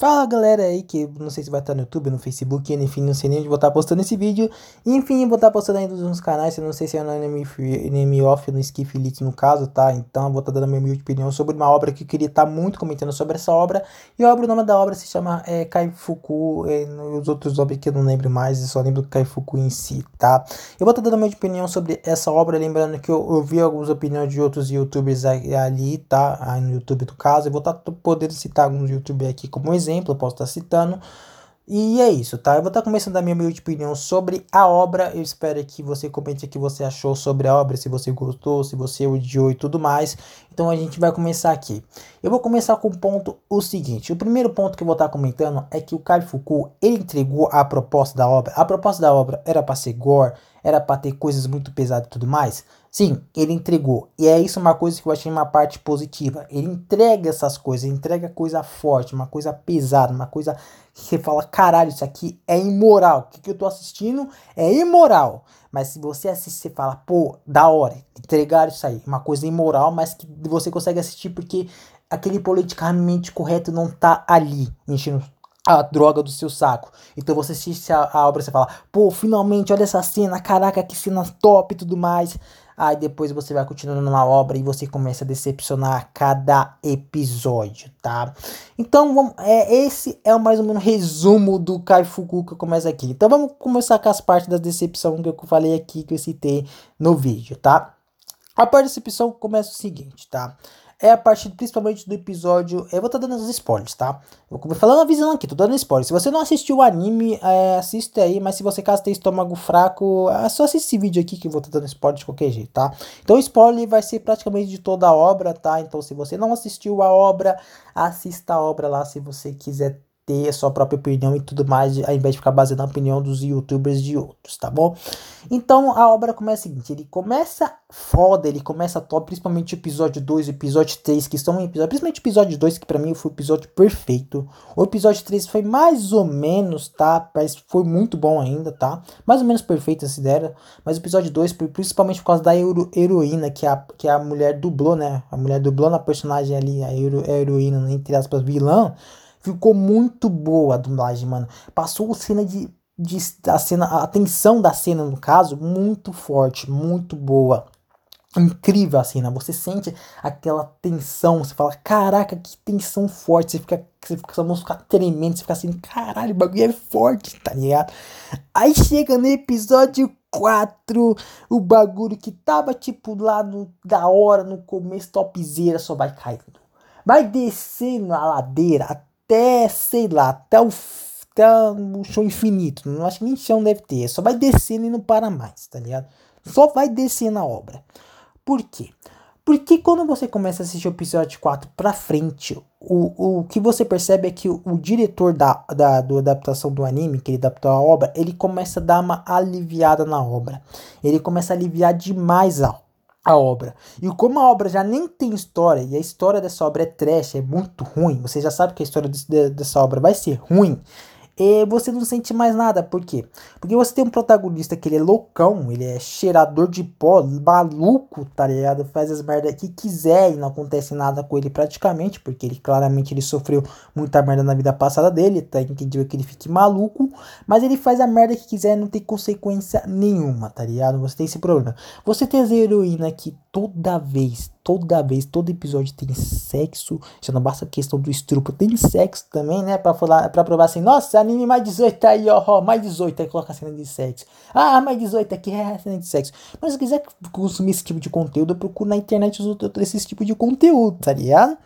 Fala galera aí que não sei se vai estar no YouTube, no Facebook, enfim, não sei nem onde vou estar postando esse vídeo. Enfim, vou estar postando ainda nos canais, eu não sei se é no Anime Off, no Skiff Elite no caso, tá? Então vou estar dando minha opinião sobre uma obra que eu queria estar muito comentando sobre essa obra. E a obra, o nome da obra se chama é, Kaifuku, e os outros obras que eu não lembro mais, eu só lembro do Kaifuku em si, tá? Eu vou estar dando minha opinião sobre essa obra, lembrando que eu, eu vi algumas opiniões de outros youtubers ali, tá? Aí no YouTube do caso, eu vou estar podendo citar alguns youtubers aqui como exemplo exemplo, eu posso estar citando. E é isso, tá? Eu vou estar começando a minha humilde opinião sobre a obra. Eu espero que você comente o que você achou sobre a obra, se você gostou, se você odiou e tudo mais. Então a gente vai começar aqui. Eu vou começar com o ponto o seguinte. O primeiro ponto que eu vou estar comentando é que o Kai Fuku, ele entregou a proposta da obra. A proposta da obra era para ser gore, era para ter coisas muito pesadas e tudo mais. Sim, ele entregou. E é isso uma coisa que eu achei uma parte positiva. Ele entrega essas coisas, entrega coisa forte, uma coisa pesada, uma coisa que você fala, caralho, isso aqui é imoral. O que, que eu tô assistindo é imoral. Mas se você assistir, você fala, pô, da hora, entregar isso aí. Uma coisa imoral, mas que você consegue assistir porque aquele politicamente correto não tá ali, enchendo a droga do seu saco. Então você assiste a, a obra e você fala, pô, finalmente, olha essa cena, caraca, que cena top e tudo mais. Aí depois você vai continuando numa obra e você começa a decepcionar cada episódio, tá? Então, vamos, é, esse é o mais ou menos resumo do Kaifuku que eu começo aqui. Então vamos começar com as partes da decepção que eu falei aqui, que eu citei no vídeo, tá? A parte da decepção começa o seguinte, tá? É a partir principalmente do episódio. Eu vou estar tá dando os spoilers, tá? Vou falando avisando aqui, tô dando spoilers. Se você não assistiu o anime, é, assiste aí, mas se você caso tem estômago fraco, é só assistir esse vídeo aqui que eu vou estar tá dando spoiler de qualquer jeito, tá? Então spoiler vai ser praticamente de toda a obra, tá? Então se você não assistiu a obra, assista a obra lá se você quiser ter a sua própria opinião e tudo mais, ao invés de ficar baseando na opinião dos youtubers de outros, tá bom? Então a obra começa o seguinte: ele começa foda, ele começa top, principalmente o episódio 2 e o episódio 3, que são episódios, principalmente o episódio 2, que para mim foi o episódio perfeito. O episódio 3 foi mais ou menos, tá? Mas foi muito bom ainda, tá? Mais ou menos perfeito essa ideia. Mas o episódio 2, principalmente por causa da hero, heroína, que a, que a mulher dublou, né? A mulher dublou na personagem ali, a, hero, a heroína, entre aspas, vilã Ficou muito boa a dublagem, mano. Passou a cena de, de a cena, a tensão da cena no caso, muito forte, muito boa. Incrível a cena, você sente aquela tensão, você fala, caraca, que tensão forte, você fica, você fica, sua mão fica tremendo, você fica assim, caralho, o bagulho é forte, tá ligado? Aí chega no episódio 4, o bagulho que tava tipo lá no, da hora, no começo, topzera, só vai caindo. Vai descendo a ladeira até, sei lá, até o, até o chão infinito. Não acho que nem chão deve ter. Só vai descendo e não para mais, tá ligado? Só vai descendo a obra. Por quê? Porque quando você começa a assistir o episódio 4 pra frente, o, o que você percebe é que o, o diretor da, da do adaptação do anime, que ele adaptou a obra, ele começa a dar uma aliviada na obra. Ele começa a aliviar demais a, a obra. E como a obra já nem tem história, e a história dessa obra é trash, é muito ruim, você já sabe que a história desse, dessa obra vai ser ruim, e você não sente mais nada. Por quê? Porque você tem um protagonista que ele é loucão, ele é cheirador de pó, maluco, tá ligado? Faz as merdas que quiser e não acontece nada com ele praticamente, porque ele claramente ele sofreu muita merda na vida passada dele, tá entendido que ele fique maluco, mas ele faz a merda que quiser não tem consequência nenhuma, tá ligado? Você tem esse problema. Você tem as heroína que toda vez, toda vez, todo episódio tem sexo. Já não basta a questão do estrupo, tem sexo também, né? Pra, falar, pra provar assim, nossa, anime mais 18 aí, ó, ó, mais 18, aí coloca a cena de sexo. Ah, mais 18 aqui é a cena de sexo. Mas se quiser consumir esse tipo de conteúdo, eu procuro na internet esse tipo de conteúdo, tá ligado?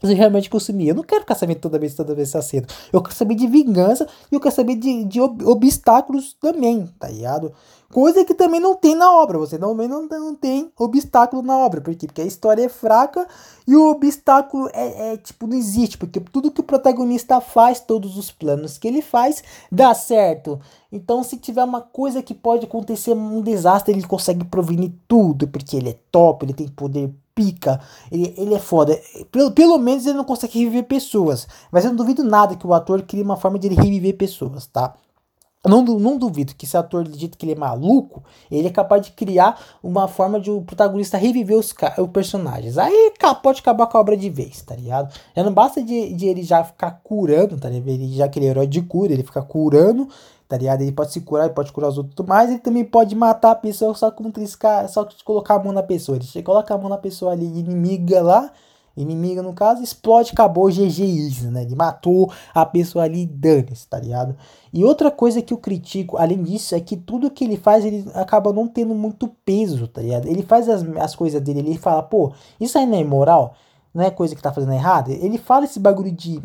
Você realmente consumir. Eu não quero ficar sabendo toda vez, toda vez essa cena. Eu quero saber de vingança e eu quero saber de, de ob obstáculos também, tá ligado? Coisa que também não tem na obra. Você também não, não tem obstáculo na obra. Por quê? Porque a história é fraca e o obstáculo é, é, tipo, não existe. Porque tudo que o protagonista faz, todos os planos que ele faz, dá certo. Então, se tiver uma coisa que pode acontecer, um desastre, ele consegue prevenir tudo. Porque ele é top, ele tem poder pica. Ele, ele é foda. Pelo, pelo menos ele não consegue reviver pessoas. Mas eu não duvido nada que o ator crie uma forma de ele reviver pessoas, tá? Não, não duvido que esse ator, do jeito que ele é maluco, ele é capaz de criar uma forma de o protagonista reviver os, os personagens. Aí pode acabar com a obra de vez, tá ligado? Já não basta de, de ele já ficar curando, tá ligado? Ele, já é herói de cura, ele fica curando, tá ligado? Ele pode se curar, ele pode curar os outros, mas ele também pode matar a pessoa só com triscar, só colocar a mão na pessoa. Ele coloca a mão na pessoa ali, inimiga lá, inimiga no caso, explode, acabou, GG isso, né? Ele matou a pessoa ali, dane-se, tá ligado? E outra coisa que eu critico, além disso, é que tudo que ele faz, ele acaba não tendo muito peso, tá ligado? Ele faz as, as coisas dele, ele fala, pô, isso aí não é imoral, não é coisa que tá fazendo errado. Ele fala esse bagulho de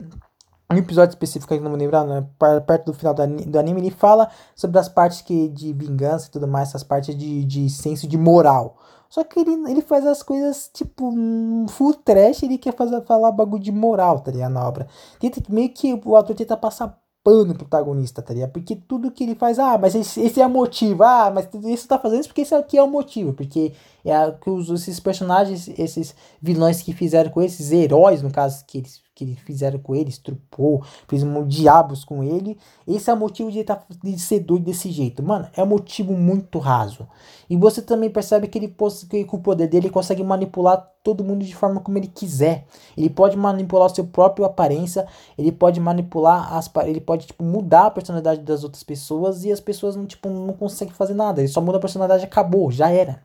um episódio específico que não vou lembrar, né? perto do final do anime, ele fala sobre as partes que de vingança e tudo mais, essas partes de, de senso de moral. Só que ele, ele faz as coisas, tipo, um full trash, ele quer fazer, falar bagulho de moral, tá ligado, na obra. Tenta, meio que o autor tenta passar pano pro protagonista, tá ligado? Porque tudo que ele faz, ah, mas esse, esse é o motivo, ah, mas isso tá fazendo isso porque esse aqui é o motivo, porque é que os, esses personagens, esses vilões que fizeram com esses heróis, no caso, que eles que fizeram com ele, estrupou, fez um diabos com ele. Esse é o motivo de tá, de ser doido desse jeito. Mano, é um motivo muito raso. E você também percebe que ele que com o poder dele ele consegue manipular todo mundo de forma como ele quiser. Ele pode manipular o seu próprio aparência, ele pode manipular as ele pode tipo mudar a personalidade das outras pessoas e as pessoas não tipo não conseguem fazer nada. Ele só muda a personalidade, acabou, já era.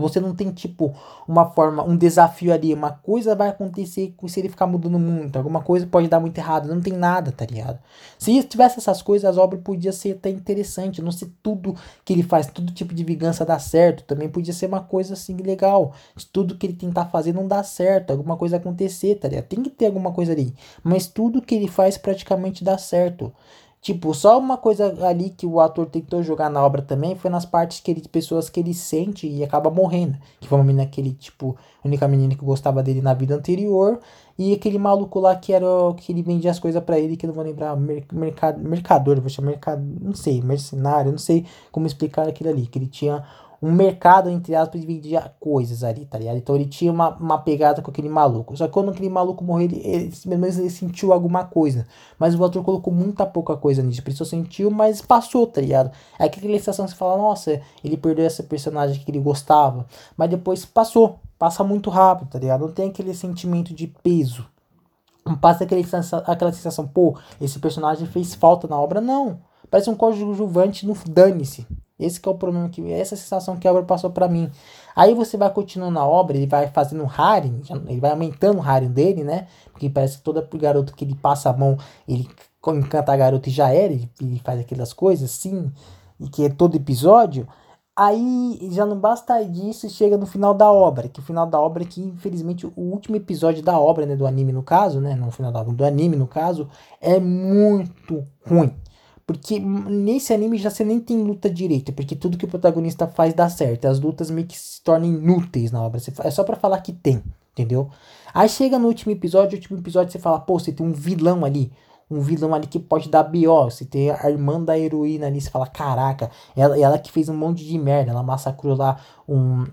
Você não tem, tipo, uma forma, um desafio ali. Uma coisa vai acontecer se ele ficar mudando muito. Alguma coisa pode dar muito errado. Não tem nada, tá ligado? Se tivesse essas coisas, a obra podia ser até interessante. Não ser tudo que ele faz, todo tipo de vingança dá certo. Também podia ser uma coisa assim legal. Se tudo que ele tentar fazer não dá certo. Alguma coisa acontecer, tá ligado? Tem que ter alguma coisa ali. Mas tudo que ele faz praticamente dá certo. Tipo, só uma coisa ali que o ator tentou jogar na obra também foi nas partes que ele, de pessoas que ele sente e acaba morrendo. Que foi uma menina que ele, tipo, a única menina que gostava dele na vida anterior. E aquele maluco lá que era que ele vendia as coisas para ele, que eu não vou lembrar, mercado, mercador, vou chamar mercado, não sei, mercenário, não sei como explicar aquilo ali. Que ele tinha um mercado, entre aspas, de vender coisas ali, tá ligado? Então ele tinha uma, uma pegada com aquele maluco. Só que quando aquele maluco morreu, ele, ele, pelo menos ele sentiu alguma coisa. Mas o ator colocou muita pouca coisa nisso. Por isso sentiu, mas passou, tá ligado? É aquela sensação que você fala, nossa, ele perdeu essa personagem que ele gostava. Mas depois passou. Passa muito rápido, tá ligado? Não tem aquele sentimento de peso. Não passa aquele, aquela sensação, pô, esse personagem fez falta na obra. Não. Parece um coadjuvante no dane-se. Esse é o problema que essa sensação que a obra passou para mim. Aí você vai continuando a obra, ele vai fazendo harem, ele vai aumentando o harem dele, né? Porque parece que toda garoto que ele passa a mão, ele encanta a garota e já era, ele, faz aquelas coisas assim, e que é todo episódio. Aí já não basta disso, chega no final da obra, que o final da obra é que infelizmente o último episódio da obra, né, do anime no caso, né, no final da do anime no caso, é muito ruim. Porque nesse anime já você nem tem luta direita, porque tudo que o protagonista faz dá certo. As lutas meio que se tornam inúteis na obra. É só para falar que tem, entendeu? Aí chega no último episódio, o último episódio você fala, pô, você tem um vilão ali. Um vilão ali que pode dar B.O. Você tem a irmã da heroína ali, você fala, caraca, ela, ela que fez um monte de merda. Ela massacrou lá um,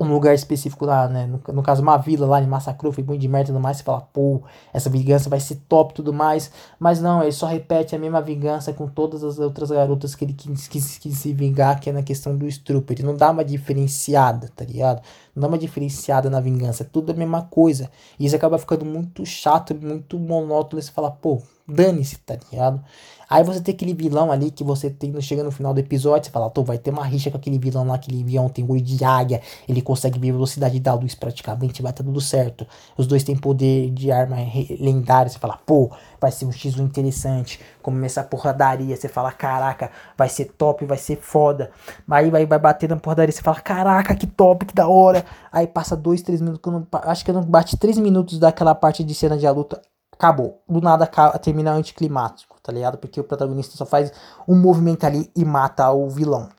um lugar específico lá, né? No, no, caso, uma vila lá, em massacrou, foi muito de merda e tudo mais. Você fala, pô, essa vingança vai ser top e tudo mais. Mas não, ele só repete a mesma vingança com todas as outras garotas que ele quis, quis, quis se vingar, que é na questão do estupro. Ele não dá uma diferenciada, tá ligado? Não dá uma diferenciada na vingança. É tudo a mesma coisa. E isso acaba ficando muito chato, muito monótono. Você fala, pô, dane-se, tá ligado? Aí você tem aquele vilão ali que você tem, chega no final do episódio, você fala, tô, vai ter uma rixa com aquele vilão lá, aquele vilão tem olho de águia, ele consegue ver a velocidade da luz praticamente, vai tá tudo certo. Os dois têm poder de arma lendária, você fala, pô, vai ser um X1 interessante. Começa a porradaria, você fala, caraca, vai ser top, vai ser foda. Aí vai, vai bater na porradaria, você fala, caraca, que top, que da hora. Aí passa dois, três minutos, acho que eu não bate três minutos daquela parte de cena de luta acabou. Do nada termina anticlimático, tá ligado? Porque o protagonista só faz um movimento ali e mata o vilão.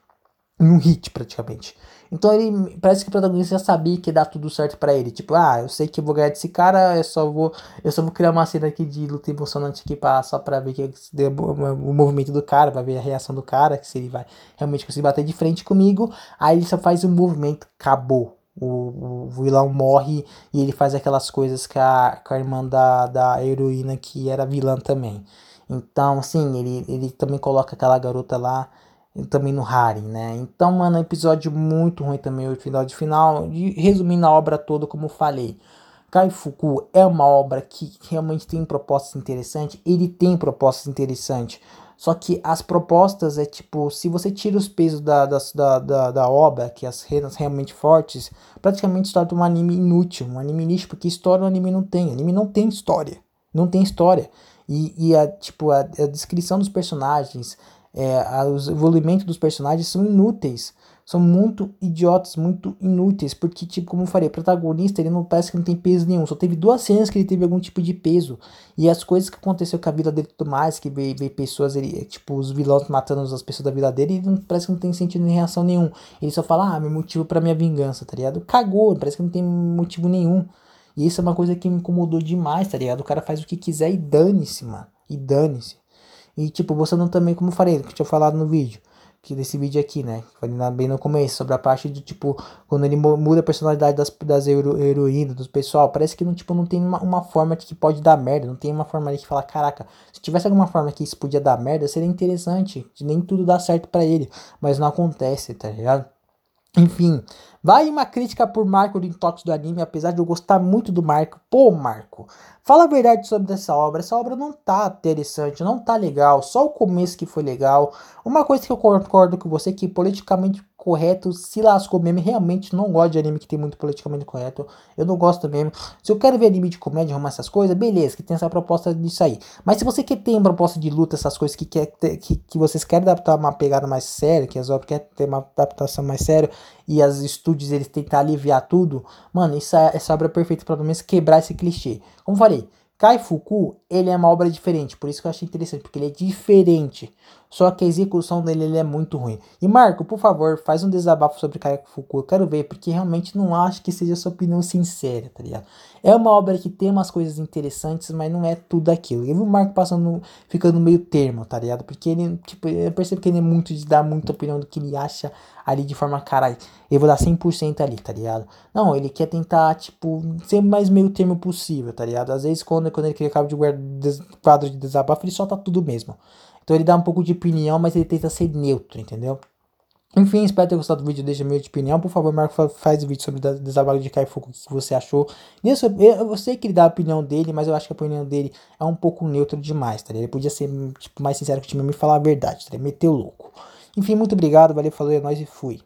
Em um hit, praticamente. Então ele parece que o protagonista já sabia que ia dar tudo certo para ele. Tipo, ah, eu sei que eu vou ganhar desse cara, eu só vou. Eu só vou criar uma cena aqui de luta emocionante aqui pra, só pra ver que o movimento do cara, pra ver a reação do cara, que se ele vai realmente conseguir bater de frente comigo. Aí ele só faz um movimento, acabou o, o vilão morre e ele faz aquelas coisas com a, com a irmã da, da heroína que era vilã também. Então, sim, ele, ele também coloca aquela garota lá também no Harem, né? Então, mano, episódio muito ruim também, o final de final. E resumindo a obra toda, como eu falei. Kaifuku é uma obra que realmente tem propostas interessantes. Ele tem propostas interessantes. Só que as propostas é tipo, se você tira os pesos da, da, da, da obra, que as renas realmente fortes, praticamente se torna um anime inútil, um anime lixo, porque história o anime não tem. O anime não tem história. Não tem história. E, e a, tipo, a, a descrição dos personagens, é, o desenvolvimento dos personagens são inúteis. São muito idiotas, muito inúteis. Porque, tipo, como eu falei, o protagonista ele não parece que não tem peso nenhum. Só teve duas cenas que ele teve algum tipo de peso. E as coisas que aconteceu com a vida dele e tudo mais, que veio, veio pessoas, ele, tipo, os vilões matando as pessoas da vida dele, ele não, parece que não tem sentido nem reação nenhum. Ele só fala, ah, meu motivo para minha vingança, tá ligado? Cagou, parece que não tem motivo nenhum. E isso é uma coisa que me incomodou demais, tá ligado? O cara faz o que quiser e dane-se, mano. E dane-se. E tipo, você não também, como eu falei, que eu tinha falado no vídeo, que desse vídeo aqui, né? Falei bem no começo, sobre a parte de tipo, quando ele muda a personalidade das, das hero, heroínas, do pessoal, parece que não, tipo, não tem uma, uma forma que pode dar merda, não tem uma forma de que fala, caraca, se tivesse alguma forma que isso podia dar merda, seria interessante, nem tudo dá certo para ele, mas não acontece, tá ligado? Enfim, vai uma crítica por Marco do Intox do anime, apesar de eu gostar muito do Marco. Pô, Marco, fala a verdade sobre essa obra. Essa obra não tá interessante, não tá legal. Só o começo que foi legal. Uma coisa que eu concordo com você que politicamente correto se lascou mesmo. Realmente não gosto de anime que tem muito politicamente correto. Eu não gosto mesmo. Se eu quero ver anime de comédia, arrumar essas coisas, beleza, que tem essa proposta disso aí. Mas se você quer ter uma proposta de luta, essas coisas que, quer que, que vocês querem adaptar uma pegada mais séria, que as obras querem ter uma adaptação mais séria, e as estúdios eles tentar aliviar tudo, mano, isso é, essa obra é perfeita para pelo menos quebrar esse clichê. Como falei, Kai Fuku, ele é uma obra diferente, por isso que eu achei interessante, porque ele é diferente. Só que a execução dele ele é muito ruim. E Marco, por favor, faz um desabafo sobre Kai Fuku. Eu quero ver, porque realmente não acho que seja sua opinião sincera, tá ligado? É uma obra que tem umas coisas interessantes, mas não é tudo aquilo. Eu vi o Marco passando, ficando meio termo, tá ligado? Porque ele, tipo, eu percebo que ele é muito de dar muita opinião do que ele acha ali de forma, caralho, eu vou dar 100% ali, tá ligado? Não, ele quer tentar, tipo, ser o mais meio termo possível, tá ligado? Às vezes, quando, quando ele cria cabo de quadro de desabafo, ele solta tudo mesmo. Então ele dá um pouco de opinião, mas ele tenta ser neutro, entendeu? Enfim, espero ter gostado do vídeo, deixa minha opinião. Por favor, Marco, faz o vídeo sobre o desabafo de Kaifuku, o que você achou. Eu sei que ele dá a opinião dele, mas eu acho que a opinião dele é um pouco neutro demais, tá? Ele podia ser tipo, mais sincero que o time e falar a verdade, tá? Meteu louco. Enfim, muito obrigado, valeu, falou, é nóis e fui.